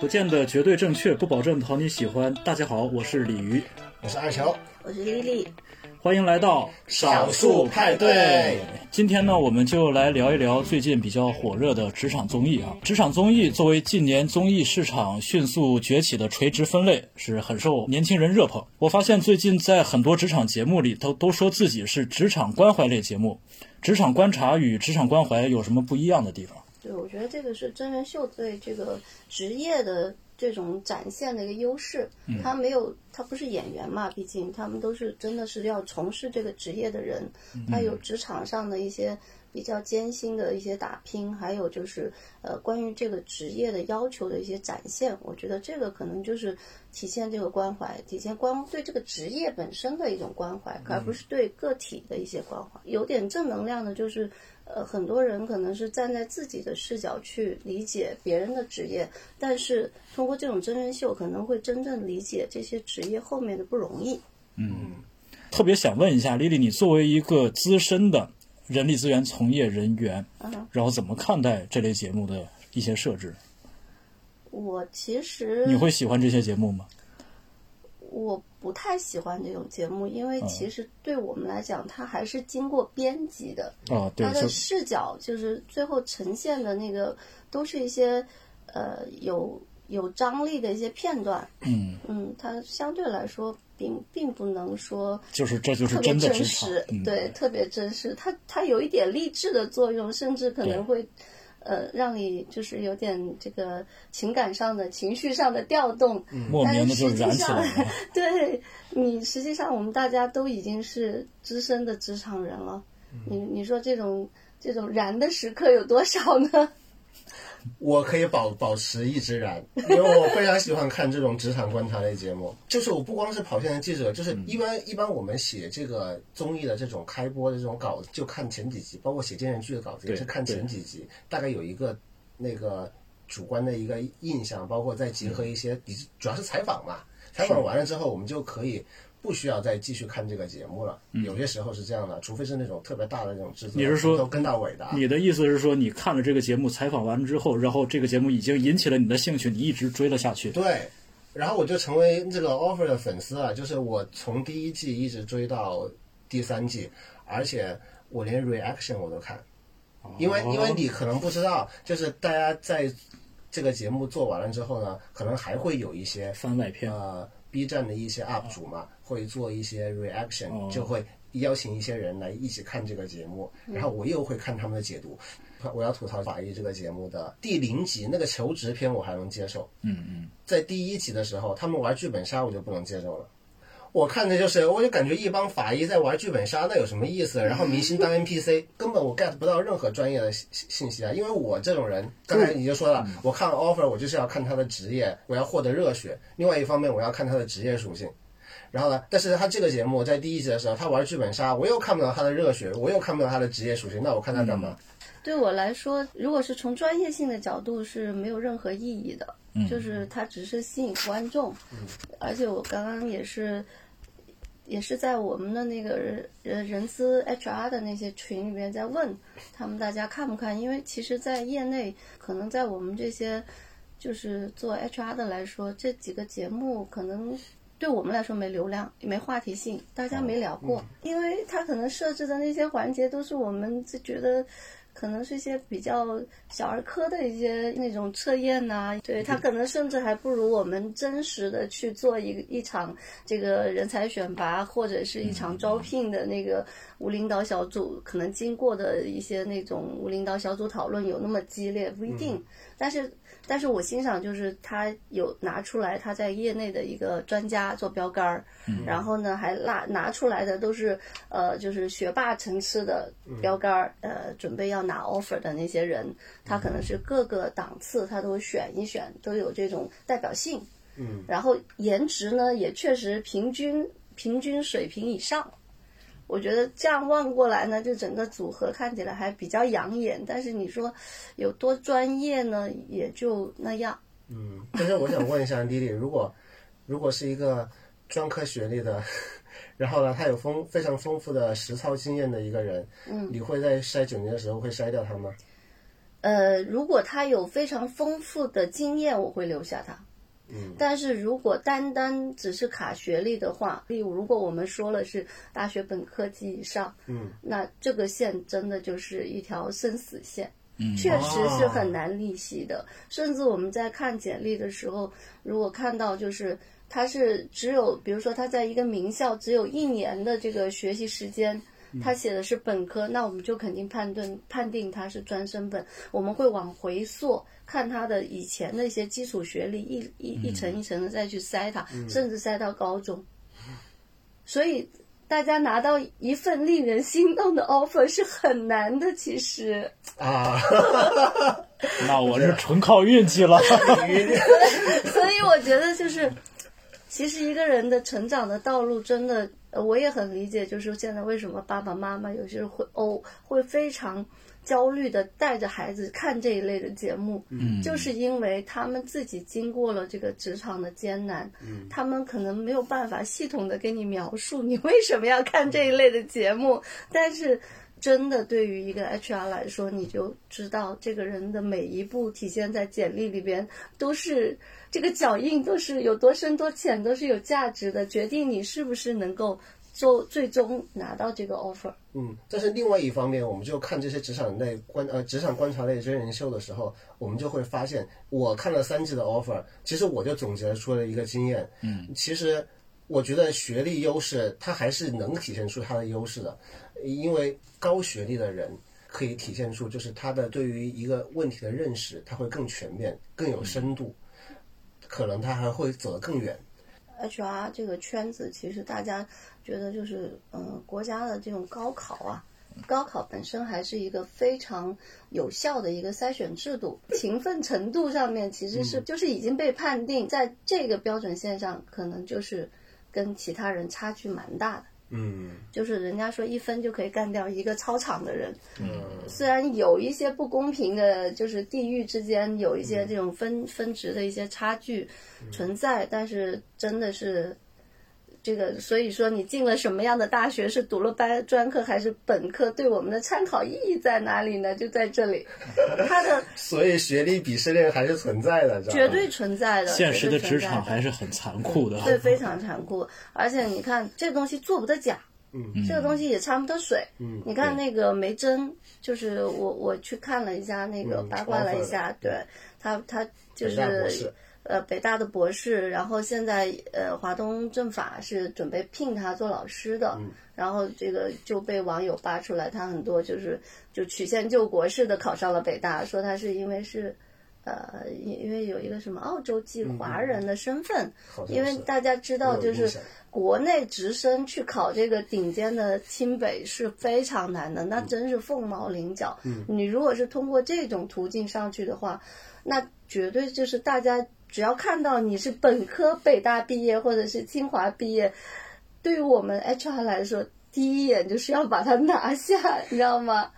不见得绝对正确，不保证讨你喜欢。大家好，我是鲤鱼，我是二乔，我是丽丽，欢迎来到少数派对。今天呢，我们就来聊一聊最近比较火热的职场综艺啊。职场综艺作为近年综艺市场迅速崛起的垂直分类，是很受年轻人热捧。我发现最近在很多职场节目里，都都说自己是职场关怀类节目。职场观察与职场关怀有什么不一样的地方？对，我觉得这个是真人秀对这个职业的这种展现的一个优势。他没有，他不是演员嘛，毕竟他们都是真的是要从事这个职业的人，他有职场上的一些比较艰辛的一些打拼，还有就是呃关于这个职业的要求的一些展现。我觉得这个可能就是体现这个关怀，体现关对这个职业本身的一种关怀，而不是对个体的一些关怀。有点正能量的，就是。呃，很多人可能是站在自己的视角去理解别人的职业，但是通过这种真人秀，可能会真正理解这些职业后面的不容易。嗯，特别想问一下丽丽，你作为一个资深的人力资源从业人员，然后怎么看待这类节目的一些设置？我其实你会喜欢这些节目吗？我不太喜欢这种节目，因为其实对我们来讲，它还是经过编辑的。哦，对，它的视角就是最后呈现的那个，都是一些呃有有张力的一些片段。嗯嗯，它相对来说并并不能说就是这就是真的真实，对，特别真实。它它有一点励志的作用，甚至可能会。呃，让你就是有点这个情感上的情绪上的调动，莫名的就燃起来了。对你，实际上我们大家都已经是资深的职场人了，你你说这种这种燃的时刻有多少呢？我可以保保持一直燃，因为我非常喜欢看这种职场观察类节目。就是我不光是跑线的记者，就是一般一般我们写这个综艺的这种开播的这种稿子，就看前几集，包括写电视剧的稿子也是看前几集，大概有一个那个主观的一个印象，包括再结合一些，主要是采访嘛，采访完了之后，我们就可以。不需要再继续看这个节目了。有些时候是这样的，除非是那种特别大的那种制作，你是说都跟到尾的？你的意思是说，你看了这个节目采访完之后，然后这个节目已经引起了你的兴趣，你一直追了下去？对，然后我就成为这个 offer 的粉丝了。就是我从第一季一直追到第三季，而且我连 reaction 我都看，因为因为你可能不知道，就是大家在这个节目做完了之后呢，可能还会有一些番外篇啊。B 站的一些 UP 主嘛，会做一些 reaction，就会邀请一些人来一起看这个节目，然后我又会看他们的解读。我要吐槽法医这个节目的第零集那个求职篇，我还能接受。嗯嗯，在第一集的时候，他们玩剧本杀，我就不能接受了。我看的就是，我就感觉一帮法医在玩剧本杀，那有什么意思？然后明星当 NPC，根本我 get 不到任何专业的信信息啊！因为我这种人，刚才你就说了，我看 offer，我就是要看他的职业，我要获得热血。另外一方面，我要看他的职业属性。然后呢，但是他这个节目在第一集的时候，他玩剧本杀，我又看不到他的热血，我又看不到他的职业属性，那我看他干嘛？对我来说，如果是从专业性的角度，是没有任何意义的。就是它只是吸引观众，而且我刚刚也是，也是在我们的那个人人资 HR 的那些群里面在问他们大家看不看？因为其实，在业内，可能在我们这些就是做 HR 的来说，这几个节目可能对我们来说没流量、没话题性，大家没聊过，因为他可能设置的那些环节都是我们就觉得。可能是一些比较小儿科的一些那种测验呐，对他可能甚至还不如我们真实的去做一一场这个人才选拔或者是一场招聘的那个无领导小组可能经过的一些那种无领导小组讨论有那么激烈，不一定，但是。但是我欣赏就是他有拿出来他在业内的一个专家做标杆儿，然后呢还拉拿出来的都是呃就是学霸层次的标杆儿，呃准备要拿 offer 的那些人，他可能是各个档次他都选一选，都有这种代表性，嗯，然后颜值呢也确实平均平均水平以上。我觉得这样望过来呢，就整个组合看起来还比较养眼。但是你说有多专业呢？也就那样。嗯，但是我想问一下丽丽，如果如果是一个专科学历的，然后呢，他有丰非常丰富的实操经验的一个人，嗯，你会在筛九年的时候会筛掉他吗？呃，如果他有非常丰富的经验，我会留下他。嗯，但是如果单单只是卡学历的话，例如如果我们说了是大学本科及以上，嗯，那这个线真的就是一条生死线。嗯确实是很难逆袭的。甚至我们在看简历的时候，如果看到就是他是只有，比如说他在一个名校只有一年的这个学习时间。他写的是本科，那我们就肯定判断判定他是专升本。我们会往回溯，看他的以前的一些基础学历，一一一层一层的再去筛他，甚至筛到高中。所以大家拿到一份令人心动的 offer 是很难的，其实。啊，那我是纯靠运气了。所以我觉得就是，其实一个人的成长的道路真的，呃我也很理解，就是现在为什么爸爸妈妈有些人会哦会非常焦虑的带着孩子看这一类的节目，嗯就是因为他们自己经过了这个职场的艰难，他们可能没有办法系统的给你描述你为什么要看这一类的节目，但是。真的，对于一个 HR 来说，你就知道这个人的每一步体现在简历里边，都是这个脚印，都是有多深多浅，都是有价值的，决定你是不是能够做最终拿到这个 offer。嗯，但是另外一方面，我们就看这些职场类观呃职场观察类真人秀的时候，我们就会发现，我看了三季的 offer，其实我就总结出了一个经验。嗯，其实我觉得学历优势，它还是能体现出它的优势的，因为高学历的人可以体现出就是他的对于一个问题的认识，他会更全面、更有深度，可能他还会走得更远。HR 这个圈子，其实大家觉得就是，嗯、国家的这种高考啊，高考本身还是一个非常有效的一个筛选制度，勤奋程度上面其实是就是已经被判定在这个标准线上，可能就是跟其他人差距蛮大的。嗯。就是人家说一分就可以干掉一个操场的人，嗯。虽然有一些不公平的，就是地域之间有一些这种分分值的一些差距存在，但是真的是这个，所以说你进了什么样的大学，是读了班专科还是本科，对我们的参考意义在哪里呢？就在这里，他的 所以学历鄙视链还是存在的，绝对存在的，现实的职场还是很残酷的。对，非常残酷。而且你看，这个东西做不得假，嗯这个东西也掺不得水。嗯你看那个梅珍，就是我我去看了一下那个嗯八卦了一下，对他他就是士呃北大的博士，然后现在呃华东政法是准备聘他做老师的，嗯然后这个就被网友扒出来，他很多就是就曲线救国似的考上了北大，说他是因为是。呃，因因为有一个什么澳洲籍华人的身份，嗯因为大家知道，就是国内直升去考这个顶尖的清北是非常难的，那真是凤毛麟角。嗯你如果是通过这种途径上去的话，那绝对就是大家只要看到你是本科北大毕业或者是清华毕业，对于我们 HR 来说，第一眼就是要把它拿下，你知道吗？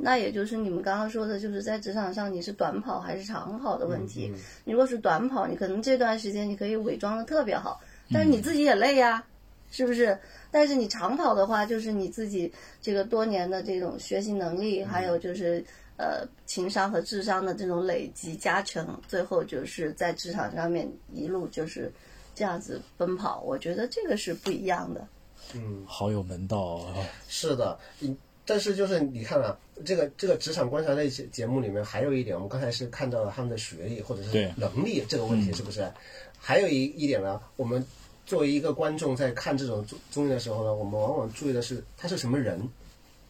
那也就是你们刚刚说的，就是在职场上你是短跑还是长跑的问题。嗯你如果是短跑，你可能这段时间你可以伪装的特别好，但是你自己也累呀、是不是？但是你长跑的话，就是你自己这个多年的这种学习能力，还有就是呃情商和智商的这种累积加成，最后就是在职场上面一路就是这样子奔跑。我觉得这个是不一样的。嗯好有门道啊！是的，嗯，但是就是你看啊，这个这个职场观察类节节目里面还有一点，我们刚才是看到了他们的学历或者是能力这个问题，是不是？还有一一点呢，我们作为一个观众在看这种综综艺的时候呢，我们往往注意的是他是什么人，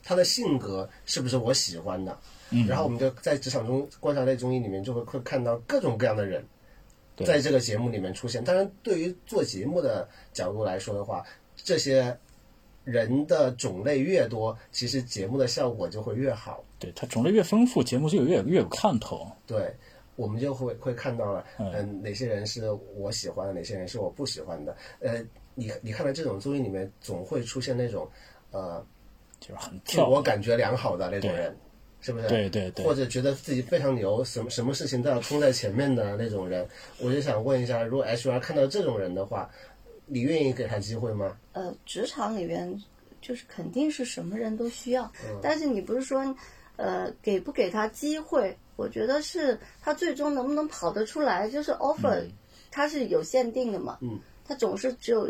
他的性格是不是我喜欢的。嗯然后我们就在职场中观察类综艺里面就会会看到各种各样的人，对在这个节目里面出现。当然，对于做节目的角度来说的话，这些人的种类越多，其实节目的效果就会越好。对它种类越丰富，节目就越越有看头。对，我们就会会看到了，嗯、哪些人是我喜欢的，哪些人是我不喜欢的。呃，你你看到这种综艺里面，总会出现那种呃就是很自我感觉良好的那种人，是不是？对对对或者觉得自己非常牛，什么什么事情都要冲在前面的那种人。我就想问一下，如果 HR 看到这种人的话，你愿意给他机会吗？呃，职场里边就是肯定是什么人都需要，但是你不是说，呃，给不给他机会？我觉得是他最终能不能跑得出来，就是 offer，、它是有限定的嘛，嗯，它总是只有。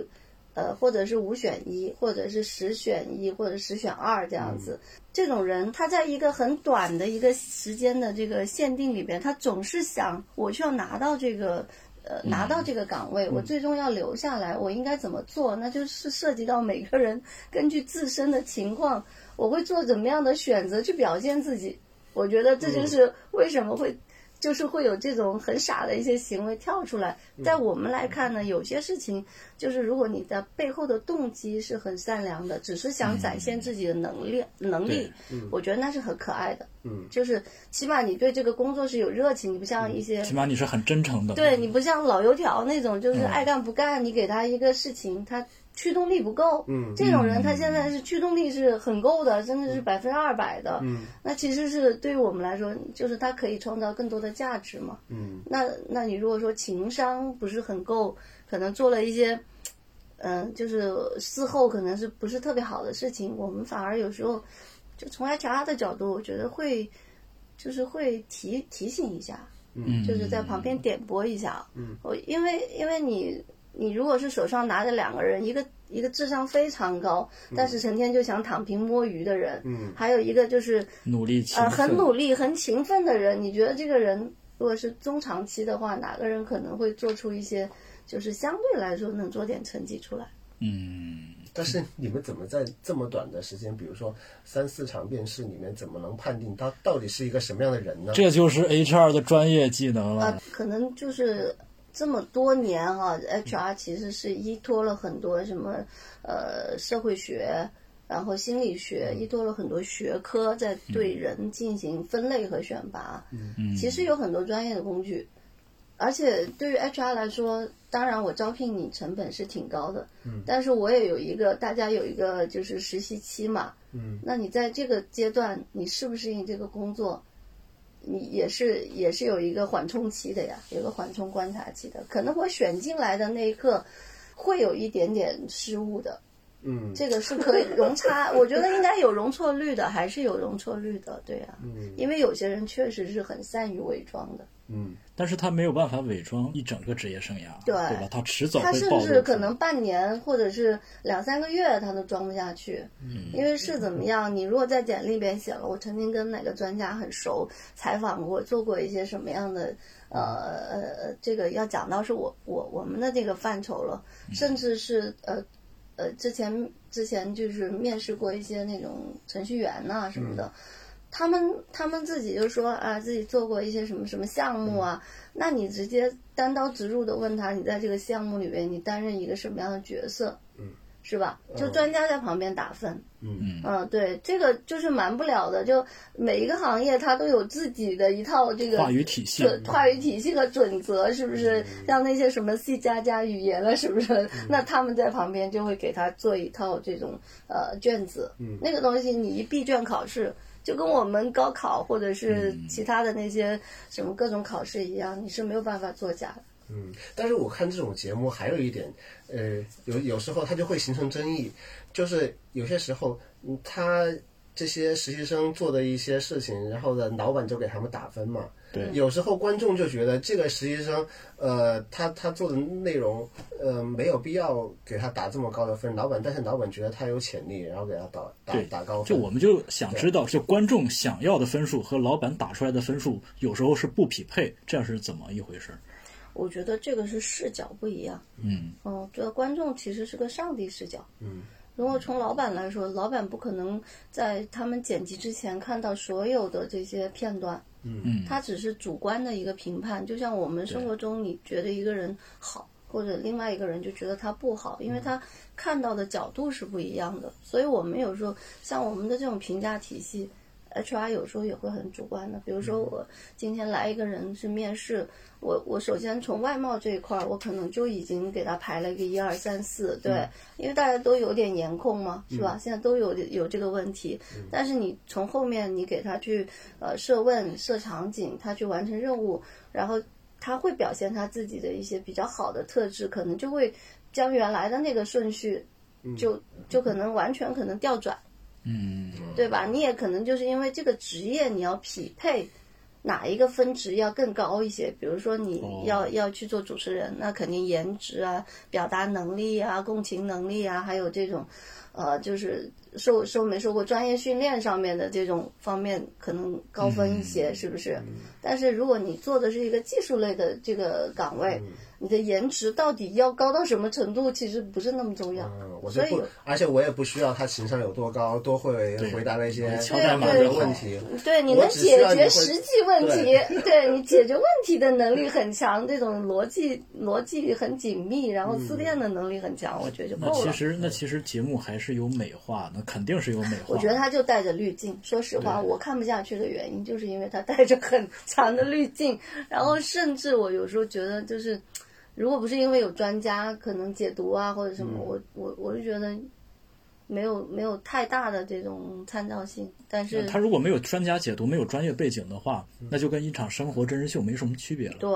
呃，或者是五选一，或者是十选一，或者十选二这样子。这种人，他在一个很短的一个时间的这个限定里边，他总是想，我就要拿到这个，呃，拿到这个岗位，我最终要留下来，我应该怎么做？那就是涉及到每个人根据自身的情况，我会做怎么样的选择去表现自己。我觉得这就是为什么会。就是会有这种很傻的一些行为跳出来，在我们来看呢，有些事情就是如果你的背后的动机是很善良的，只是想展现自己的能力、能力，我觉得那是很可爱的。嗯，就是起码你对这个工作是有热情，你不像一些，起码你是很真诚的。对你不像老油条那种，就是爱干不干，你给他一个事情，他。驱动力不够，嗯，这种人他现在是驱动力是很够的，真的是百分之二百的，嗯，那其实是对于我们来说，就是他可以创造更多的价值嘛，嗯，那那你如果说情商不是很够，可能做了一些，嗯、就是事后可能是不是特别好的事情，我们反而有时候就从 HR 的角度，我觉得会就是会提提醒一下，嗯，就是在旁边。点拨一下，嗯，我因为因为你。你如果是手上拿着两个人，一个一个智商非常高，但是成天就想躺平摸鱼的人，嗯，还有一个就是努力勤呃很努力、很勤奋的人，你觉得这个人如果是中长期的话，哪个人可能会做出一些就是相对来说能做点成绩出来？嗯，但是你们怎么在这么短的时间，比如说三四场面试里面，怎么能判定他到底是一个什么样的人呢？这就是 HR 的专业技能了。呃，可能就是这么多年哈、HR 其实是依托了很多什么呃社会学，然后心理学，依托了很多学科在对人进行分类和选拔。嗯，其实有很多专业的工具，而且对于 HR 来说，当然我招聘你成本是挺高的，嗯，但是我也有一个大家有一个就是实习期嘛，嗯，那你在这个阶段你适不适应这个工作？你也是也是有一个缓冲期的呀，有个缓冲观察期的。可能我选进来的那一刻，会有一点点失误的，嗯，这个是可以容差，我觉得应该有容错率的，还是有容错率的，对呀、嗯。因为有些人确实是很善于伪装的，嗯但是他没有办法伪装一整个职业生涯，对吧？他迟早他甚至可能半年或者是两三个月他都装不下去，嗯因为是怎么样？你如果在简历里边写了，我曾经跟哪个专家很熟，采访过，做过一些什么样的，呃呃，这个要讲到是我我我们的这个范畴了，甚至是呃呃之前之前就是面试过一些那种程序员呐、什么的。他们他们自己就说啊，自己做过一些什么什么项目啊，那你直接单刀直入的问他，你在这个项目里面你担任一个什么样的角色，嗯，是吧？就专家在旁边打分，嗯。嗯，对，这个就是瞒不了的，就每一个行业它都有自己的一套这个话语体系。准话语体系和准则，是不是？像那些什么 C 加加语言了，是不是？那他们在旁边就会给他做一套这种呃卷子，那个东西你一闭卷考试。就跟我们高考或者是其他的那些什么各种考试一样，你是没有办法作假的。嗯，但是我看这种节目还有一点，呃，有有时候它就会形成争议，就是有些时候，嗯，他这些实习生做的一些事情，然后呢，老板就给他们打分嘛。对有时候观众就觉得这个实习生，呃，他他做的内容，呃，没有必要给他打这么高的分。老板，但是老板觉得他有潜力，然后给他打打打高分。就我们就想知道，就观众想要的分数和老板打出来的分数有时候是不匹配，这样是怎么一回事？我觉得这个是视角不一样。嗯嗯，这个观众其实是个上帝视角。嗯，如果从老板来说，老板不可能在他们剪辑之前看到所有的这些片段。嗯，他只是主观的一个评判，就像我们生活中，你觉得一个人好，或者另外一个人就觉得他不好，因为他看到的角度是不一样的。所以我们有时候像我们的这种评价体系，HR 有时候也会很主观的。比如说我今天来一个人是面试，我我首先从外貌这一块儿，我可能就已经给他排了一个一二三四，对，因为大家都有点颜控嘛，是吧？现在都有有这个问题，但是你从后面你给他去呃设问、设场景，他去完成任务，然后他会表现他自己的一些比较好的特质，可能就会将原来的那个顺序就就可能完全可能调转。嗯，对吧？你也可能就是因为这个职业你要匹配。哪一个分值要更高一些？比如说你要、要去做主持人，那肯定颜值啊、表达能力啊、共情能力啊，还有这种，呃，就是受受没受过专业训练上面的这种方面可能高分一些，是不是？但是如果你做的是一个技术类的这个岗位，你的颜值到底要高到什么程度，其实不是那么重要。嗯，我就所以不，而且我也不需要他情商有多高，多会回答那些敲代码的问题。对，你能解决实际问题，对 你解决问题的能力很强，这种逻辑逻辑很紧密，然后自嗯恋的能力很强，我觉得就那够了。其实那其实节目还是有美化，那肯定是有美化。我觉得他就带着滤镜，说实话，我看不下去的原因就是因为他带着很强的滤镜，然后甚至我有时候觉得就是，如果不是因为有专家可能解读啊或者什嗯么，我我我就觉得没有没有太大的这种参照性，但是他如果没有专家解读，没有专业背景的话，那就跟一场生活真人秀没什么区别了。对。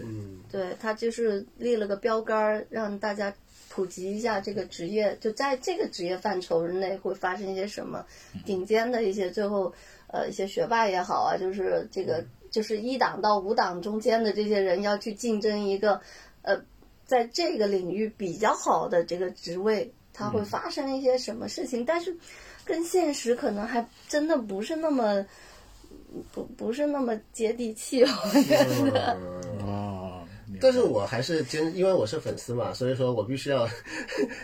嗯，对他就是立了个标杆儿，让大家普及一下这个职业，就在这个职业范畴之内会发生一些什么，顶尖的一些最后呃一些学霸也好啊，就是这个就是一档到五档中间的这些人要去竞争一个呃在这个领域比较好的这个职位，它会发生一些什么事情，但是跟现实可能还真的不是那么。不不是那么接地气，我觉得。嗯啊，但是我还是坚，因为我是粉丝嘛，所以说我必须要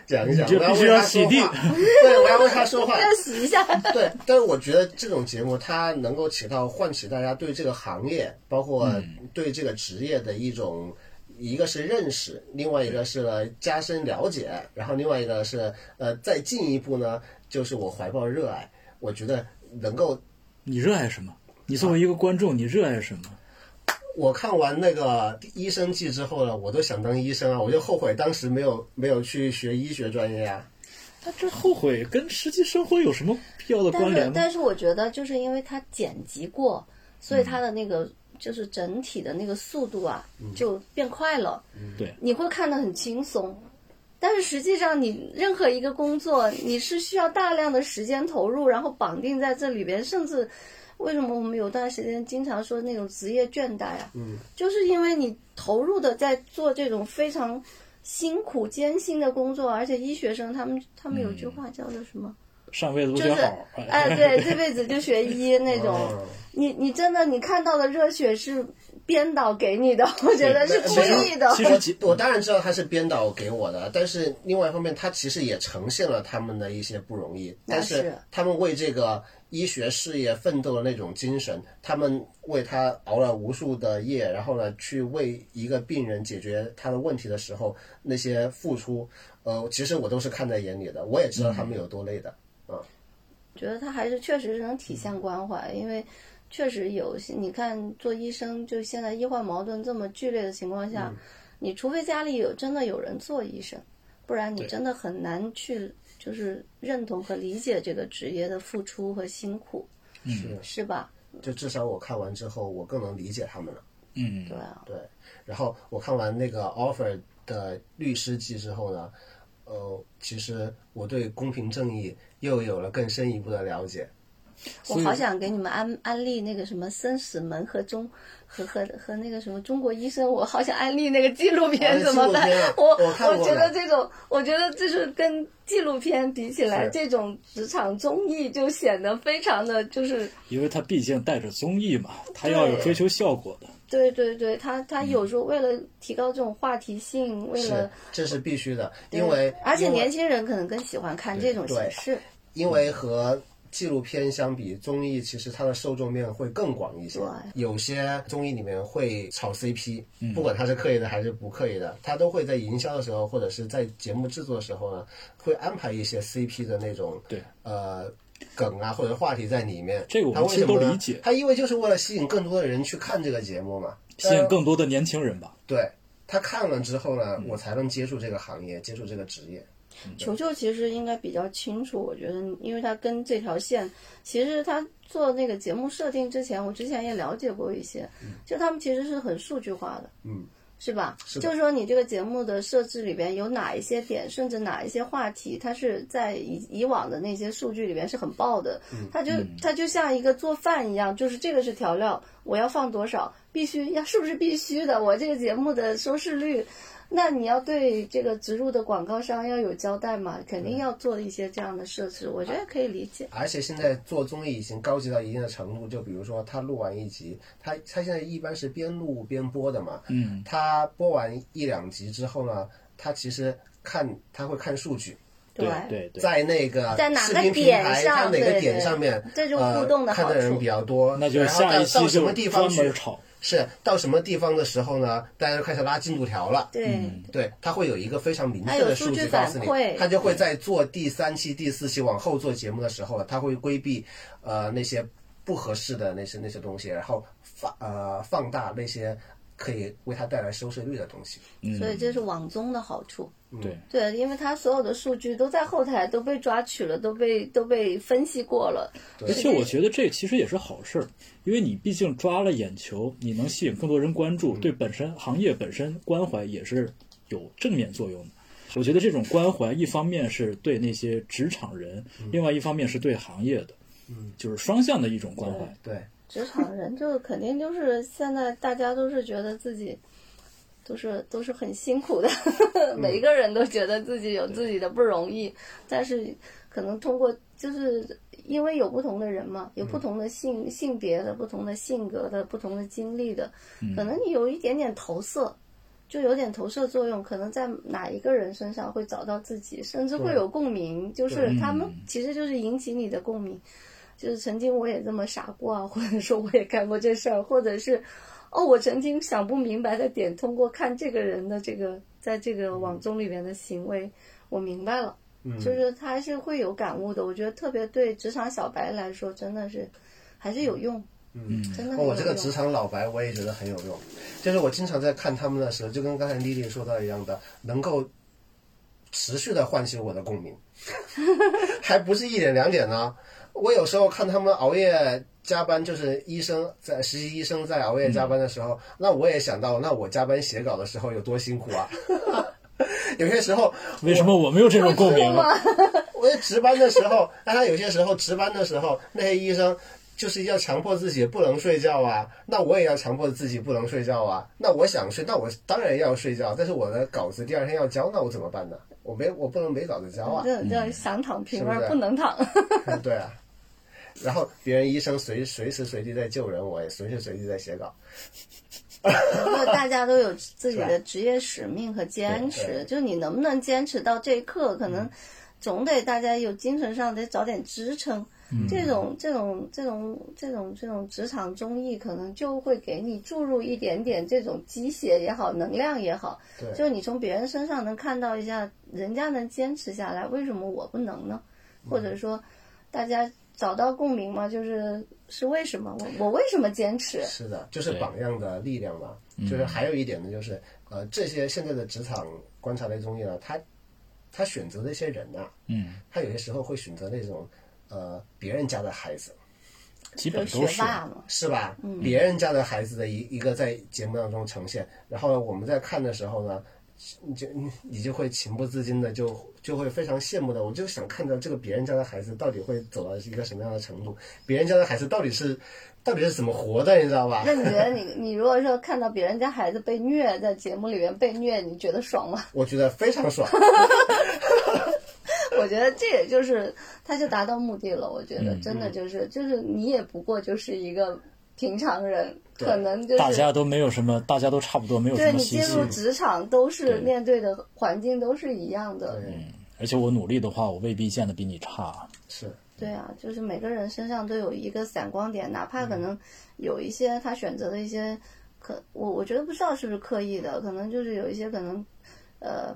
讲一讲，你就必须要我要为他洗地说话，对，我要为他说话。要洗一下。对，但是我觉得这种节目它能够起到唤起大家对这个行业，包括嗯对这个职业的一种，一个是认识，另外一个是呢加深了解，然后另外一个是呃再进一步呢，就是我怀抱热爱，我觉得能够你热爱什么？你作为一个观众，你热爱什么？我看完那个《医生记》之后呢，我都想当医生啊，我就后悔当时没有没有去学医学专业啊。他这后悔跟实际生活有什么必要的关联吗？但是我觉得就是因为他剪辑过，所以他的那个就是整体的那个速度啊就变快了，对，你会看得很轻松。但是实际上，你任何一个工作，你是需要大量的时间投入，然后绑定在这里边，甚至为什么我们有段时间经常说那种职业倦怠啊？嗯，就是因为你投入的在做这种非常辛苦艰辛的工作，而且医学生他们他们有句话叫做什么？上辈子不就是学好，哎，对，这辈子就学医 那种。哦你你真的你看到的热血是编导给你的，我觉得是故意的。其实节我当然知道他是编导给我的，但是另外一方面，他其实也呈现了他们的一些不容易。但是是他们为这个医学事业奋斗的那种精神，他们为他熬了无数的夜，然后呢，去为一个病人解决他的问题的时候，那些付出，呃，其实我都是看在眼里的，我也知道他们有多累的。觉得他还是确实是能体现关怀，因为确实有些你看做医生，就现在医患矛盾这么剧烈的情况下，你除非家里有真的有人做医生，不然你真的很难去就是认同和理解这个职业的付出和辛苦，是，是吧？就至少我看完之后，我更能理解他们了。嗯。对，啊，对，然后我看完那个 offer 的律师记之后呢，呃，其实我对公平正义又有了更深一步的了解。我好想给你们安安利那个什么生死门和中和和和那个什么中国医生，我好想安利那个纪录片，啊怎么办？我我觉得这种，我觉得就是跟纪录片比起来，这种职场综艺就显得非常的就是，因为它毕竟带着综艺嘛，它要有追求效果的。对对对，他他有时候为了提高这种话题性，为是了，这是必须的，因为而且年轻人可能更喜欢看这种形式，因为和纪录片相比，综艺其实它的受众面会更广一些对。有些综艺里面会炒 CP，、不管他是刻意的还是不刻意的，他都会在营销的时候或者是在节目制作的时候呢，会安排一些 CP 的那种对。呃梗啊或者话题在里面。这个我们他为什么呢其实都理解他因为就是为了吸引更多的人去看这个节目嘛，吸引更多的年轻人吧。对。他看了之后嗯呢，我才能接触这个行业，接触这个职业。球球其实应该比较清楚，我觉得，因为他跟这条线，其实他做那个节目设定之前，我之前也了解过一些，就他们其实是很数据化的，嗯，是吧？是就是说你这个节目的设置里边有哪一些点，甚至哪一些话题，它是在以以往的那些数据里边是很爆的。它就它就像一个做饭一样，就是这个是调料，我要放多少，必须要是不是必须的？我这个节目的收视率。那你要对这个植入的广告商要有交代嘛，肯定要做一些这样的设置，我觉得可以理解。而且现在做综艺已经高级到一定的程度，就比如说他录完一集，他他现在一般是边录边播的嘛，嗯，他播完一两集之后呢，他其实看他会看数据，对对对，在那个在哪个视频平台，点上在哪个点上面，这就是互动的呃、看好处的人比较多，那就下一期什么地方去炒。是到什么地方的时候呢？大家就开始拉进度条了。对，对，它会有一个非常明确的数据据告诉你反馈，它就会在做第三期、第四期往后做节目的时候，它会规避呃那些不合适的那些那些东西，然后放呃放大那些可以为它带来收视率的东西。所以这是网综的好处。对，对，因为他所有的数据都在后台都被抓取了，都被都被分析过了。而且我觉得这其实也是好事儿，因为你毕竟抓了眼球，你能吸引更多人关注，对本身行业本身关怀也是有正面作用的。我觉得这种关怀，一方面是对那些职场人，另外一方面是对行业的，嗯，就是双向的一种关怀。对，职场人就肯定就是现在大家都是觉得自己都是都是很辛苦的，每一个人都觉得自己有自己的不容易，但是可能通过就是因为有不同的人嘛，有不同的性、性别的、不同的性格的、不同的经历的，可能你有一点点投射。就有点投射作用，可能在哪一个人身上会找到自己，甚至会有共鸣。就是他们其实就是引起你的共鸣。就是曾经我也这么傻过啊，或者说我也干过这事儿，或者是哦，我曾经想不明白的点，通过看这个人的这个在这个网综里面的行为，我明白了。嗯，就是他还是会有感悟的。我觉得特别对职场小白来说，真的是还是有用。嗯，真的。我这个职场老白，我也觉得很有用。就是我经常在看他们的时候，就跟刚才丽丽说到一样的，能够持续的唤醒我的共鸣，还不是一点两点呢。我有时候看他们熬夜加班，就是医生在实习医生在熬夜加班的时候，那我也想到，那我加班写稿的时候有多辛苦啊。有些时候，为什么我没有这种共鸣呢？我在值班的时候，那他有些时候值班的时候，那些医生就是要强迫自己不能睡觉啊，那我也要强迫自己不能睡觉啊。那我想睡，那我当然要睡觉，但是我的稿子第二天要交，那我怎么办呢？我没，我不能没稿子交啊。这这想躺平而不能躺。对啊。然后别人医生随随时随地在救人，我也随时随地在写稿。那大家都有自己的职业使命和坚对持，对就你能不能坚持到这一刻，可能总得大家有精神上得找点支撑。这种这种这种这种这种职场综艺，可能就会给你注入一点点这种鸡血也好，能量也好，对就你从别人身上能看到一下，人家能坚持下来，为什么我不能呢？或者说，大家找到共鸣吗？就是是为什么我我为什么坚持？是的，就是榜样的力量嘛。就是还有一点呢，就是呃，这些现在的职场观察类综艺呢，他他选择的一些人呐、嗯，他有些时候会选择那种呃别人家的孩子，基本都是。是吧？别人家的孩子的一一个在节目当中呈现，然后呢，我们在看的时候呢，你就你你就会情不自禁的就就会非常羡慕的，我就想看到这个别人家的孩子到底会走到一个什么样的程度，别人家的孩子到底是到底是怎么活的，你知道吧？那你觉得 你你如果说看到别人家孩子被虐，在节目里面被虐，你觉得爽吗？我觉得非常爽。我觉得这也就是他就达到目的了。我觉得嗯真的就是就是你也不过就是一个平常人，可能就是大家都没有什么，大家都差不多，没有什对么稀奇你进入。职场都是面对的环境都是一样的。嗯，而且我努力的话，我未必见得比你差。是，对啊，就是每个人身上都有一个闪光点，哪怕可能有一些他选择的一些可我我觉得不知道是不是刻意的，可能就是有一些可能呃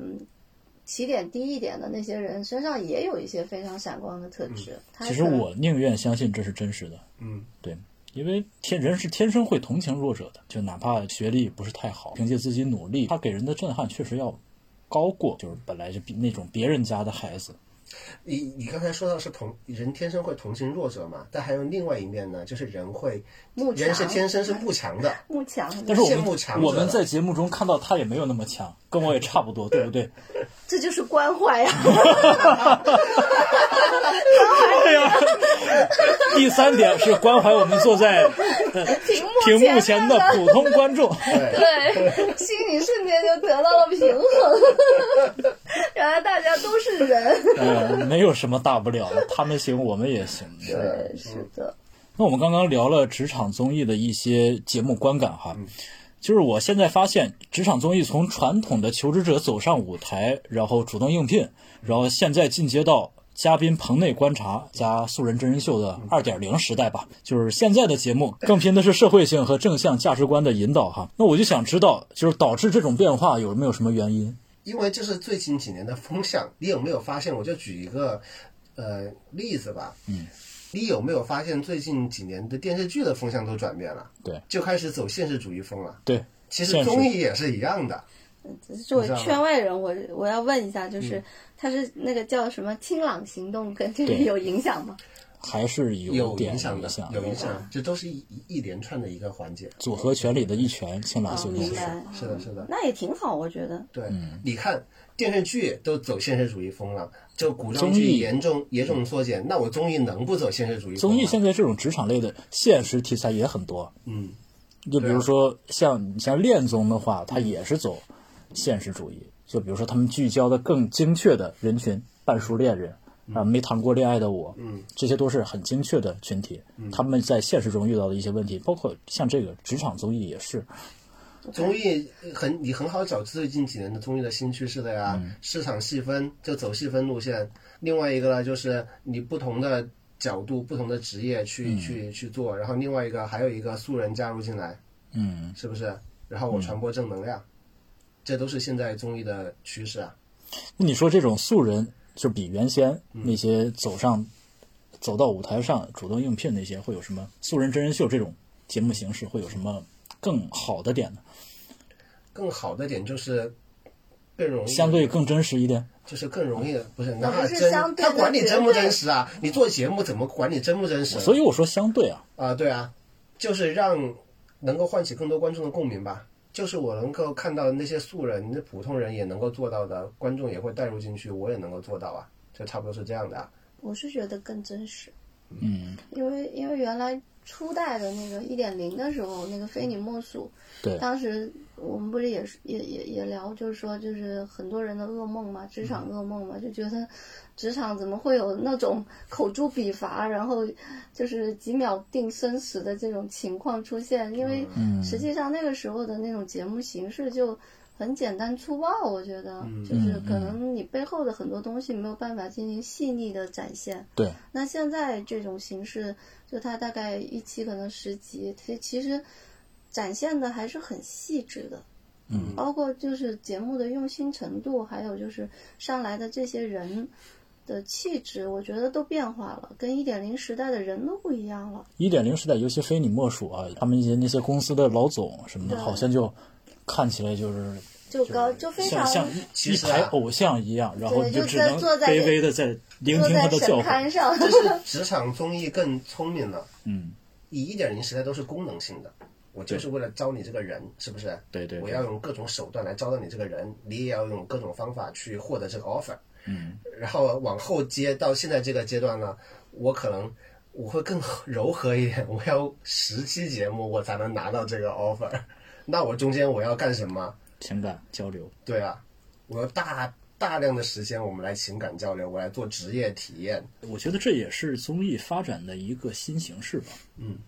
起点低一点的那些人身上也有一些非常闪光的特质。他其实我宁愿相信这是真实的，嗯，对，因为天人是天生会同情弱者的，就哪怕学历不是太好，凭借自己努力，他给人的震撼确实要高过就是本来就比那种别人家的孩子。你你刚才说到是同人天生会同情弱者嘛，但还有另外一面呢，就是人会慕人是天生是慕强的，慕强，但是我们慕强我们在节目中看到他也没有那么强，跟我也差不多，对不对？这就是关怀呀、对呀。第三点是关怀我们坐在呃屏幕前的的普通观众。对，对，心里瞬间就得到了平衡。原来大家都是人。呃，没有什么大不了的，他们行，我们也行。对，是的。那我们刚刚聊了职场综艺的一些节目观感哈，就是我现在发现，职场综艺从传统的求职者走上舞台，然后主动应聘，然后现在进阶到嘉宾棚内观察加素人真人秀的二点零时代吧。就是现在的节目更拼的是社会性和正向价值观的引导哈。那我就想知道，就是导致这种变化有没有什么原因？因为这是最近几年的风向，你有没有发现？我就举一个呃例子吧，嗯，你有没有发现最近几年的电视剧的风向都转变了？对，就开始走现实主义风了。对，其实综艺也是一样的，作为圈外人，我我要问一下，就是他是那个叫什么“清朗行动”，跟这个有影响吗？还是有有点影响的，响有影响，这都是一一一连串的一个环节。组合拳里的一拳，清朗哦，行动是。是的，是的。那也挺好，我觉得。对，你看电视剧都走现实主义风了，就古装剧严重严重缩减，那我综艺能不走现实主义吗？综艺现在这种职场类的现实题材也很多，嗯，就比如说像你像恋综的话，它也是走现实主义。就比如说他们聚焦的更精确的人群，半熟恋人啊，没谈过恋爱的我，嗯，这些都是很精确的群体。他们在现实中遇到的一些问题，包括像这个职场综艺也是，综艺很你很好找最近几年的综艺的新趋势的呀，嗯。市场细分就走细分路线。另外一个呢，就是你不同的角度、不同的职业去、去去做，然后另外一个还有一个素人加入进来，嗯，是不是？然后我传播正能量，这都是现在综艺的趋势啊。那你说这种素人，就比原先那些走上、走到舞台上主动应聘那些，会有什么素人真人秀这种节目形式会有什么更好的点呢？更好的点就是更容易，相对更真实一点。就是更容易，不是那那真不是相，对他管你真不真实啊？你做节目怎么管你真不真实？所以我说相对啊，啊，对啊，就是让能够唤起更多观众的共鸣吧。就是我能够看到那些素人、那普通人也能够做到的，观众也会带入进去，我也能够做到啊，就差不多是这样的啊。我是觉得更真实，嗯，因为因为原来初代的那个一点零的时候，那个非你莫属，对，当时我们不是也是也也也聊，就是说就是很多人的噩梦嘛，职场噩梦嘛，就觉得职场怎么会有那种口诛笔伐，然后就是几秒定生死的这种情况出现？因为实际上那个时候的那种节目形式就。很简单粗暴，我觉得就是可能你背后的很多东西没有办法进行细腻的展现。对，那现在这种形式，就它大概一期可能十集，它其实展现的还是很细致的。嗯，包括就是节目的用心程度，还有就是上来的这些人的气质，我觉得都变化了，跟一点零时代的人都不一样了。一点零时代尤其非你莫属啊，他们一些那些公司的老总什么的，好像就看起来就是就高就非常像像一排偶像一样，然后你就你只能在坐在卑微的在聆听他的叫唤。龛上，这是 职场综艺更聪明了，嗯，以一点零时代都是功能性的，我就是为了招你这个人，是不是？对对对我要用各种手段来招到你这个人，你也要用各种方法去获得这个 offer。嗯，然后往后接到现在这个阶段呢，我可能我会更柔和一点，我要十期节目我才能拿到这个 offer。那我中间我要干什么？情感交流。对啊，我要大大量的时间我们来情感交流，我来做职业体验。我觉得这也是综艺发展的一个新形式吧。嗯，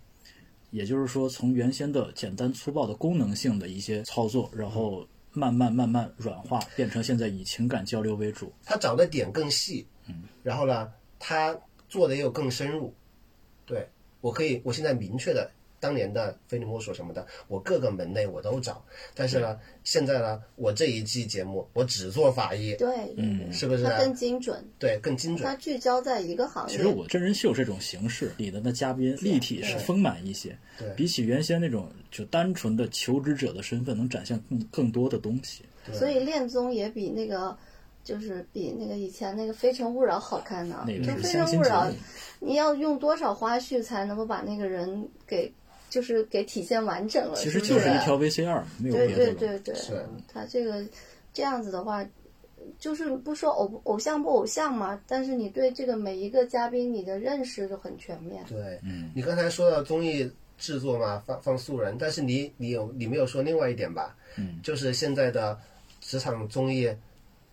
也就是说，从原先的简单粗暴的功能性的一些操作，然后慢慢慢慢软化，变成现在以情感交流为主。他找的点更细，嗯，然后呢，他做的也有更深入。对我可以，我现在明确的。当年的非你莫属什么的，我各个门类我都找，但是呢，现在呢，我这一季节目我只做法医，对，嗯，是不是？它更精准，对，更精准。它聚焦在一个行业。其实我真人秀这种形式里的那嘉宾立体是丰满一些，对比起原先那种就单纯的求职者的身份，能展现更更多的东西。所以恋综也比那个就是比那个以前那个《非诚勿扰》好看呢。那个就是《非诚勿扰》，你要用多少花絮才能够把那个人给就是给体现完整了？其实就是一条 VCR，没有对对别的了。对对，是他这个这样子的话，就是不说偶偶像不偶像嘛，但是你对这个每一个嘉宾你的认识都很全面。对，嗯你刚才说到综艺制作嘛，放放素人，但是你你有你没有说另外一点吧？嗯，就是现在的职场综艺，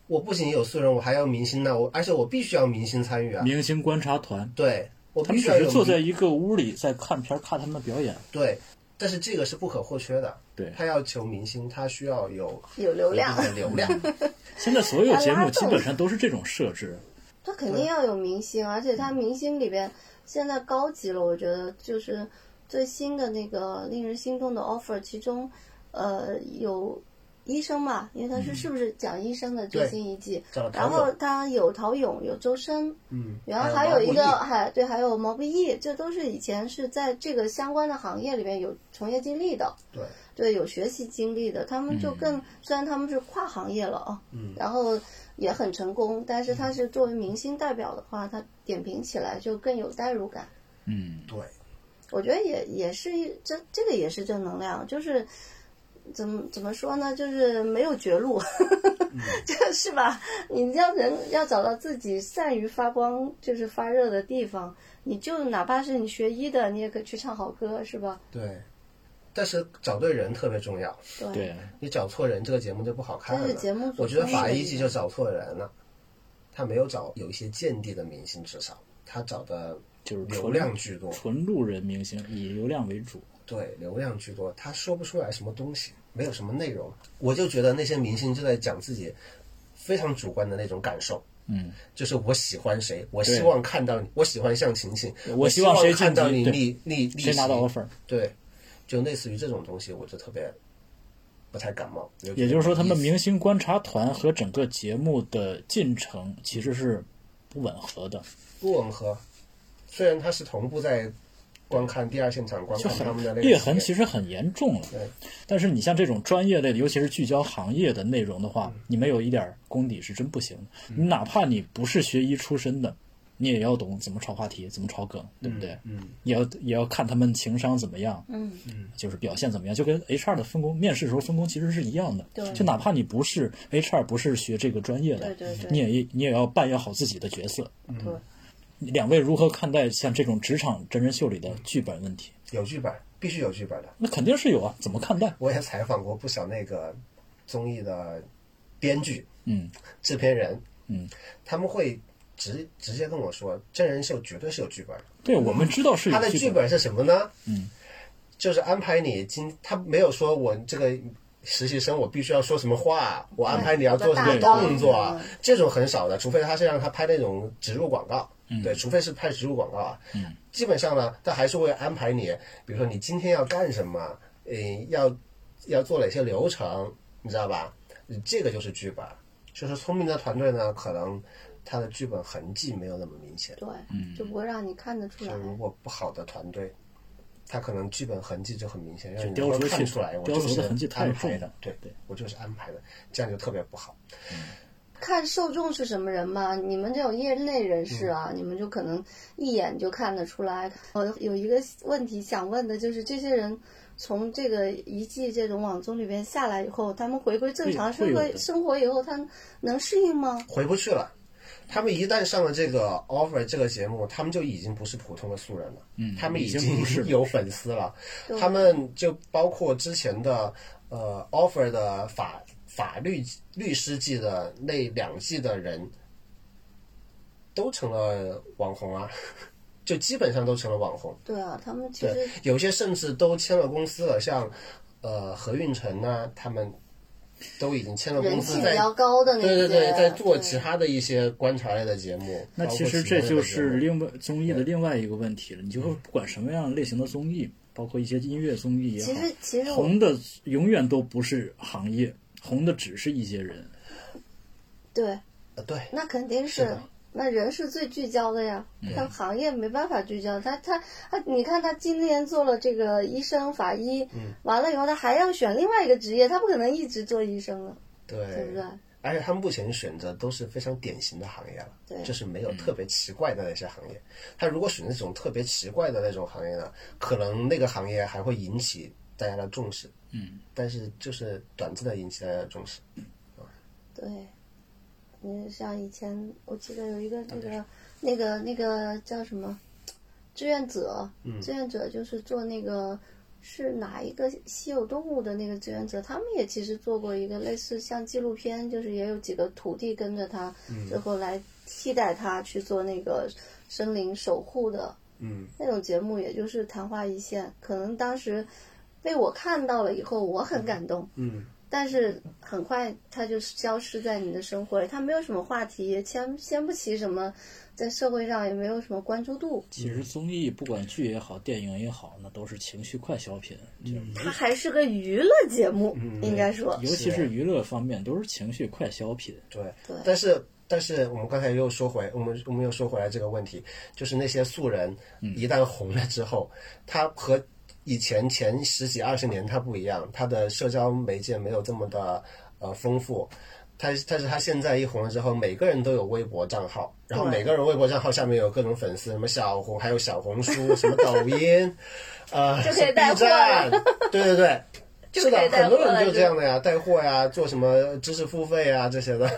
我不仅有素人，我还要明星呢，我而且我必须要明星参与啊，明星观察团，对我他们只是坐在一个屋里在看片儿，看他们的表演。对，但是这个是不可或缺的，对他要求明星，他需要有有流量一定的流量，现在所有节目基本上都是这种设置。他肯定要有明星，而且他明星里边现在高级了，我觉得就是最新的那个令人心动的 offer，其中呃有医生嘛，因为他是是不是讲医生的最新一季然后他有陶勇，有周深，嗯，然后还有一个还对，还有毛不易，这都是以前是在这个相关的行业里面有从业经历的，对，对，有学习经历的，他们就更、虽然他们是跨行业了啊，嗯。然后也很成功，但是他是作为明星代表的话，他点评起来就更有代入感。嗯，对，我觉得也也是一这这个也是正能量，就是怎么怎么说呢，就是没有绝路，就是吧？你要人要找到自己善于发光，就是发热的地方，你就哪怕是你学医的，你也可以去唱好歌，是吧？对，但是找对人特别重要，对，你找错人，这个节目就不好看了。这是节目组我觉得法医季就找错人了，他没有找有一些见地的明星，至少他找的就是流量居多，纯路人明星，以流量为主。对，流量居多，他说不出来什么东西，没有什么内容。我就觉得那些明星就在讲自己非常主观的那种感受，嗯，就是我喜欢谁，我希望看到你，我喜欢向晴晴，我希希望谁看到你晋级对逆逆逆谁拿到袭 offer？对，就类似于这种东西，我就特别不太感冒。也就是说，他们明明星观察团和整个节目的进程其实是不吻合的，不吻合。虽然它是同步在观看第二现场观看他们的那个裂痕其实很严重了。对但是你像这种专业类的，尤其是聚焦行业的内容的嗯话，你没有一点功底是真不行的。你哪怕你不是学医出身的，你也要懂怎么炒话题，怎么炒梗，对不对？嗯，也要也要看他们情商怎么样，嗯，就是表现怎么样，就跟 HR 的分工，面试时候分工其实是一样的。对就哪怕你不是 HR，不是学这个专业的，对对对你也你也要扮演好自己的角色。对。两位如何看待像这种职场真人秀里的剧本问题？有剧本，必须有剧本的。那肯定是有啊，怎么看待？我也采访过不少那个综艺的编剧、嗯制片人，嗯，他们会直直接跟我说，真人秀绝对是有剧本的。对，我们知道是有他的剧剧本是什么呢？嗯，就是安排你今，他没有说我这个实习生我必须要说什么话，我安排你要做什么动作嗯，这种很少的，除非他是让他拍那种植入广告，对，除非是拍植入广告啊，嗯，基本上呢，他还是会安排你，比如说你今天要干什么，嗯，要要做哪些流程，你知道吧？这个就是剧本。就是聪明的团队呢，可能他的剧本痕迹没有那么明显。对，就不会让你看得出来就。如果不好的团队，他可能剧本痕迹就很明显，让你雕能看出来，我雕就是琢的痕迹太安排重了。的对对，我就是安排的，这样就特别不好。看受众是什么人嘛？你们这种业内人士啊，嗯你们就可能一眼就看得出来。我有一个问题想问的，就是这些人从这个遗迹这种网综里边下来以后，他们回归正常生活会生活以后，他能适应吗？回不去了。他们一旦上了这个 offer 这个节目，他们就已经不是普通的素人了，嗯他们已已经不是有粉丝了，他们就包括之前的呃 offer 的法法律律师季的那两季的人，都成了网红啊，就基本上都成了网红。对啊，他们其对实，有些甚至都签了公司了，像呃何运晨呐，他们都已经签了公司在比较高的那，对对对，在做其他的一些观察类的节目。那其实这就是另外综艺的另外一个问题了。你就说不管什么样类型的综艺，包括一些音乐综艺也好，其实其实红的永远都不是行业，红的只是一些人。对，呃对，那肯定是是。那人是最聚焦的呀，嗯他行业没办法聚焦，他他他，你看他今年做了这个医生、法医，嗯完了以后他还要选另外一个职业，他不可能一直做医生了，对对不对？而且他目前选择都是非常典型的行业了，对就是没有特别奇怪的那些行业。他如果选那种特别奇怪的那种行业呢，可能那个行业还会引起大家的重视，嗯，但是就是短暂的引起大家的重视。对，你，像以前我记得有一个那个那个那个叫什么？志愿者，志愿者就是做那个是哪一个稀有动物的那个志愿者，他们也其实做过一个类似像纪录片，就是也有几个徒弟跟着他，最后来替代他去做那个森林守护的，嗯，那种节目，也就是昙花一现。可能当时被我看到了以后，我很感动，嗯，但是很快它就消失在你的生活里，它没有什么话题，也掀掀不起什么，在社会上也没有什么关注度。其实综艺不管剧也好，电影也好，那都是情绪快消品，就它还是个娱乐节目，应该说，尤其是娱乐方面都是情绪快消品。对，对。但是但是我们刚才又说回，我们我们又说回来这个问题，就是那些素人一旦红了之后，他和以前前十几二十年他不一样，他的社交媒介没有这么的呃丰富。他但是他现在一红了之后，每个人都有微博账号，然后每个人微博账号下面有各种粉丝，什么小红，还有小红书，什么抖音，呃，就可以带 B 货站，对对对，就是的很多人就这样的呀，带货呀，做什么知识付费啊这些的。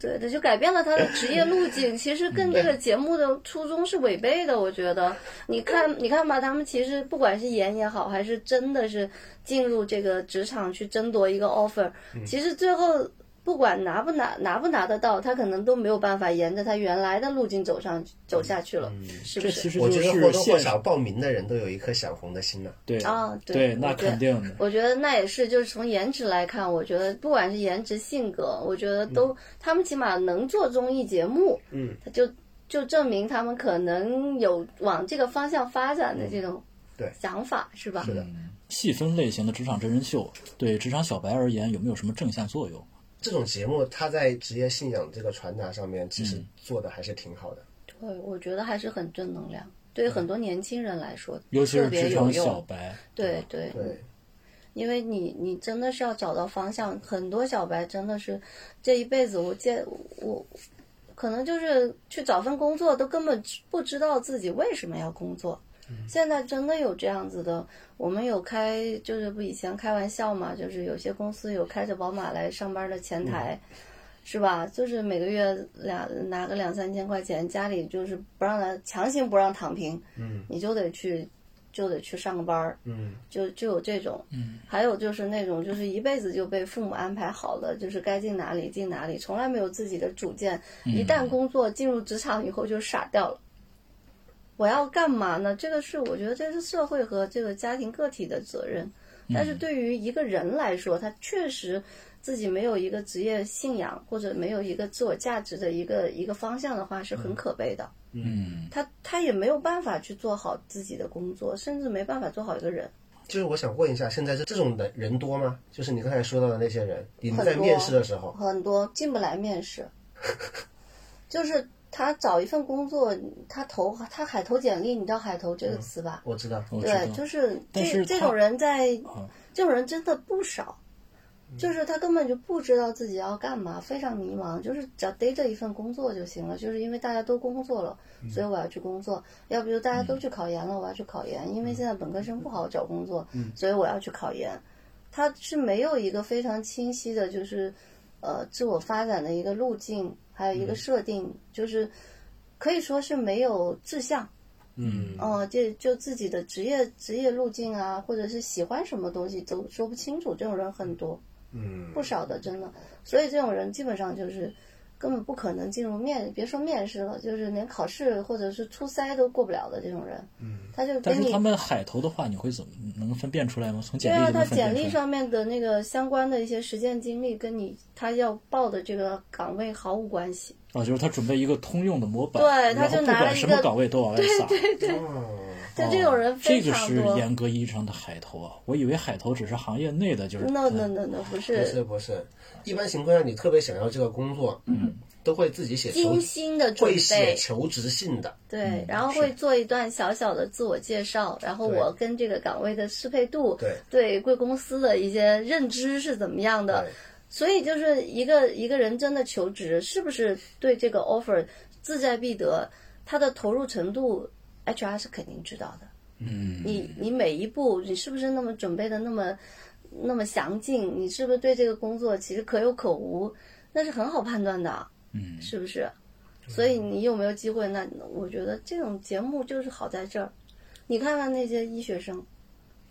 对，这就改变了他的职业路径，其实跟这个节目的初衷是违背的。我觉得，你看，你看吧，他们其实不管是演也好，还是真的是进入这个职场去争夺一个 offer，、其实最后不管拿不拿拿不拿得到，他可能都没有办法沿着他原来的路径走上走下去了，是不这其是？我就觉得或多或是现少报名的人都有一颗想红的心呢。对啊对对，那肯定的。我觉得那也是，就是从颜值来看，我觉得不管是颜值、性格，我觉得都、他们起码能做综艺节目，嗯，他就就证明他们可能有往这个方向发展的这种嗯对想法，是吧？是的，细分类型的职场真人秀对职场小白而言有没有什么正向作用？这种节目它在职业信仰这个传达上面，其实做的还是挺好的。对，我觉得还是很正能量。对于很多年轻人来说，尤其特别有是职场小。白，对对对，因为你你真的是要找到方向，很多小白真的是这一辈子，我见我可能就是去找份工作，都根本不知道自己为什么要工作。现在真的有这样子的，我们有开，就是不以前开玩笑嘛，就是有些公司有开着宝马来上班的前台，是吧？就是每个月两拿个两三千块钱，家里就是不让他强行不让躺平，嗯你就得去就得去上个班儿，嗯就就有这种，嗯，还有就是那种就是一辈子就被父母安排好了，就是该进哪里进哪里，从来没有自己的主见。一旦工作进入职场以后就傻掉了。我要干嘛呢？这个是我觉得这是社会和这个家庭个体的责任，但是对于一个人来说，他确实自己没有一个职业信仰或者没有一个自我价值的一个一个方向的话，是很可悲的。嗯，他他也没有办法去做好自己的工作，甚至没办法做好一个人。就是我想问一下，现在这这种的人多吗？就是你刚才说到的那些人，你们在面试的时候，很多进不来面试，就是他找一份工作，他投他海投简历，你知道海投这个词吧？我知道，我知道对，就是这这种人在，啊这种人真的不少。就是他根本就不知道自己要干嘛，非常迷茫，就是只要逮着一份工作就行了。就是因为大家都工作了，所以我要去工作；要不就大家都去考研了，我要去考研。因为现在本科生不好找工作，所以我要去考研。他是没有一个非常清晰的，就是呃自我发展的一个路径，还有一个设定，就是可以说是没有志向。嗯哦、就就自己的职业职业路径啊，或者是喜欢什么东西都说不清楚，这种人很多，嗯不少的，真的。所以这种人基本上就是根本不可能进入面，别说面试了，就是连考试或者是初筛都过不了的这种人。嗯，他就但是他们海投的话，你会怎么能分辨出来吗？从简历对啊，他简历。上面的那个相关的一些实践经历，跟你他要报的这个岗位毫无关系。哦，就是他准备一个通用的模板，对他就拿了一个什么岗位都往外撒。人这个是非常多。严格意义上的海投啊！我以为海投只是行业内的，就是 no no no no，不是不是不是，一般情况下你特别想要这个工作，嗯，都会自己写精心的准会写备，求职信的，对，然后会做一段小小的自我介绍，然后我跟这个岗位的适配度，对对贵公司的一些认知是怎么样的，所以就是一个一个人真的求职，是不是对这个 offer 志在必得，他的投入程度，HR 是肯定知道的。嗯，你你每一步，你是不是那么准备的那么那么详尽？你是不是对这个工作其实可有可无？那是很好判断的，嗯，是不是？所以你有没有机会？那我觉得这种节目就是好在这儿。你看看那些医学生，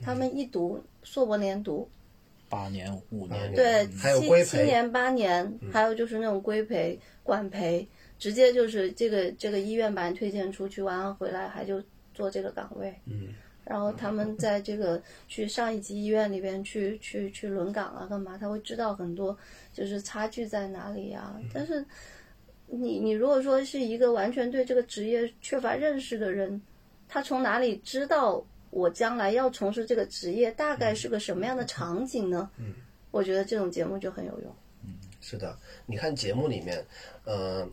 他们一读硕博连读，八年五年，对，还有规培，七七年八年，还有就是那种规培、管培，直接就是这个这个医院把你推荐出去，完了回来还就做这个岗位。嗯，然后他们在这个去上一级医院里边去去去轮岗啊，干嘛？他会知道很多就是差距在哪里啊。但是你你如果说是一个完全对这个职业缺乏认识的人，他从哪里知道我将来要从事这个职业大概是个什么样的场景呢？嗯，我觉得这种节目就很有用。嗯是的，你看节目里面，呃，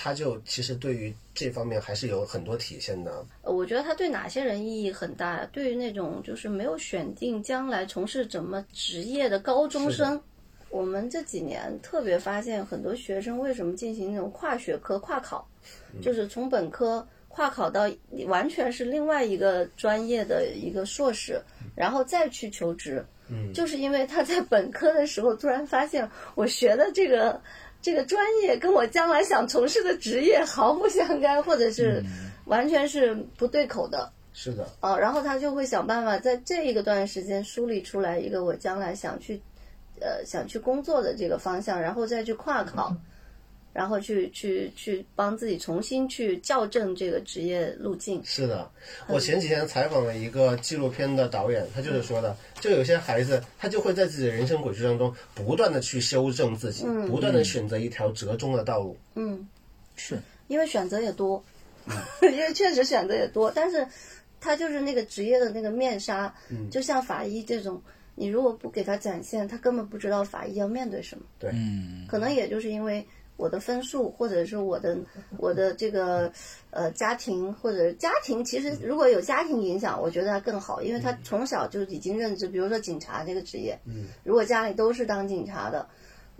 他就其实对于这方面还是有很多体现的。呃我觉得他对哪些人意义很大？对于那种就是没有选定将来从事怎么职业的高中生，我们这几年特别发现，很多学生为什么进行那种跨学科跨考，就是从本科跨考到完全是另外一个专业的一个硕士，然后再去求职。嗯，就是因为他在本科的时候突然发现，我学的这个这个专业跟我将来想从事的职业毫不相干，或者是完全是不对口的。是的，哦，然后他就会想办法在这一个段时间梳理出来一个我将来想去，呃，想去工作的这个方向，然后再去跨考，然后去去去帮自己重新去校正这个职业路径。是的。我前几天采访了一个纪录片的导演，他就是说的，就有些孩子，他就会在自己的人生轨迹当中不断的去修正自己，不断的选择一条折中的道路。嗯，是因为选择也多，因为确实选择也多，但是他就是那个职业的那个面纱，就像法医这种，你如果不给他展现，他根本不知道法医要面对什么。对，嗯，可能也就是因为我的分数，或者是我的 我的这个呃家庭，或者家庭，其实如果有家庭影响，我觉得他更好，因为他从小就已经认知，比如说警察这个职业，嗯，如果家里都是当警察的。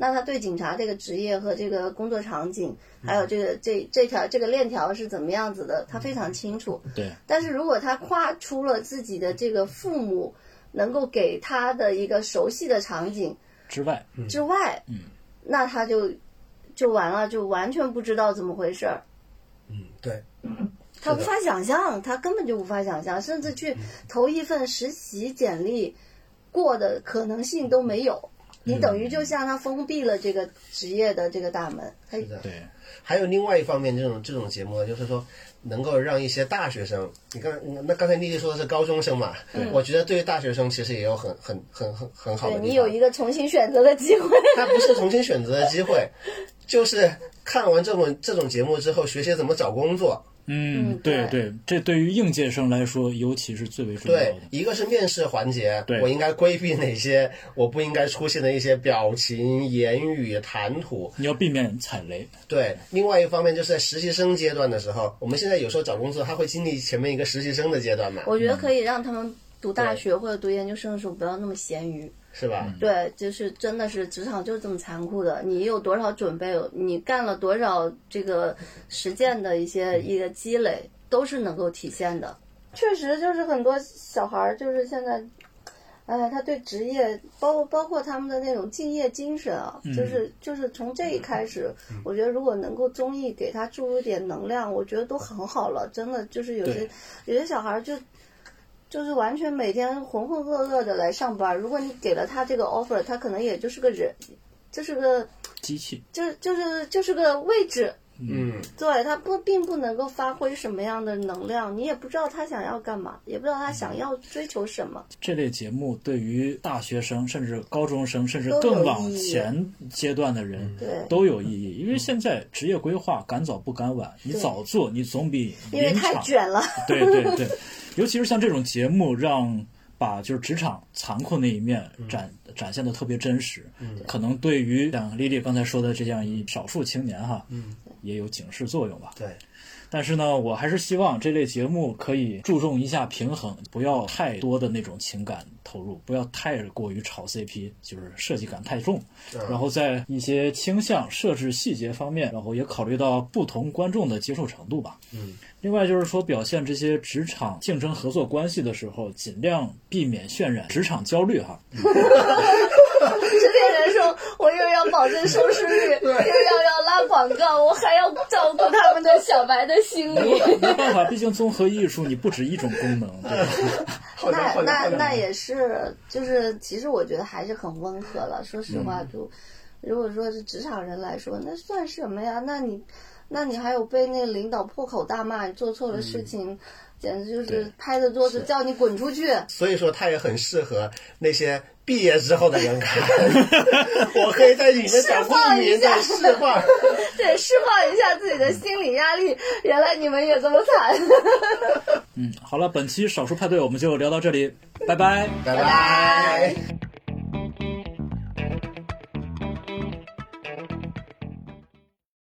那他对警察这个职业和这个工作场景，还有这个这这条这个链条是怎么样子的，他非常清楚。对，但是如果他跨出了自己的这个父母能够给他的一个熟悉的场景之外，之外，嗯，那他就就完了，就完全不知道怎么回事儿，嗯，对，他无法想象，他根本就无法想象，甚至去投一份实习简历过的可能性都没有。你等于就像他封闭了这个职业的这个大门，他是的。对，还有另外一方面，这种这种节目呢，就是说能够让一些大学生，你刚那刚才丽丽说的是高中生嘛，我觉得对于大学生其实也有很很很很很好的。你有一个重新选择的机会。他不是重新选择的机会，就是看完这种这种节目之后，学习怎么找工作。嗯，嗯对对对，这对于应届生来说，尤其是最为重要对的。，一个是面试环节对，我应该规避哪些我不应该出现的一些表情、言语、谈吐。你要避免踩雷。对，另外一方面就是在实习生阶段的时候，我们现在有时候找工作，他会经历前面一个实习生的阶段嘛，我觉得可以让他们读大学或者读研究生的时候不要那么咸鱼。是吧？对，就是真的是职场就是这么残酷的。你有多少准备，你干了多少这个实践的一些一个积累，都是能够体现的。确实，就是很多小孩儿，就是现在，哎，他对职业，包括包括他们的那种敬业精神啊，就是就是从这一开始，我觉得如果能够综艺给他注入点能量，我觉得都很好了。真的，就是有些有些小孩儿就就是完全每天浑浑噩噩的来上班。如果你给了他这个 offer，他可能也就是个人，就是个机器，就就是就是个位置，嗯，对他不并不能够发挥什么样的能量，你也不知道他想要干嘛，也不知道他想要追求什么。这类节目对于大学生、甚至高中生，甚至更往前阶段的人对都有意义。因为现在职业规划赶早不赶晚，你早做，你总比因为太。卷了，对对对，尤其是像这种节目，让把就是职场残酷那一面展、展现的特别真实。嗯可能对于像丽丽刚才说的这样一少数青年哈，也有警示作用吧。对，但是呢，我还是希望这类节目可以注重一下平衡，不要太多的那种情感投入，不要太过于炒 CP，就是设计感太重。然后在一些倾向设置细节方面，然后也考虑到不同观众的接受程度吧。嗯。另外就是说，表现这些职场竞争合作关系的时候，尽量避免渲染职场焦虑哈。制片人说：“我又要保证收视率，又要要拉广告，我还要照顾他们的小白的心理。没办法，毕竟综合艺术你不止一种功能，对吧？那那那也是，就是其实我觉得还是很温和了。说实话，就如果说是职场人来说，那算什么呀？那你，那你还有被那个领导破口大骂，你做错了事情。”简直就是拍着桌子叫你滚出去。所以说，他也很适合那些毕业之后的人看。我可以在里面释放一下，释放，对，释放一下自己的心理压力。原来你们也这么惨。嗯，好了，本期少数派对我们就聊到这里，拜拜，拜拜。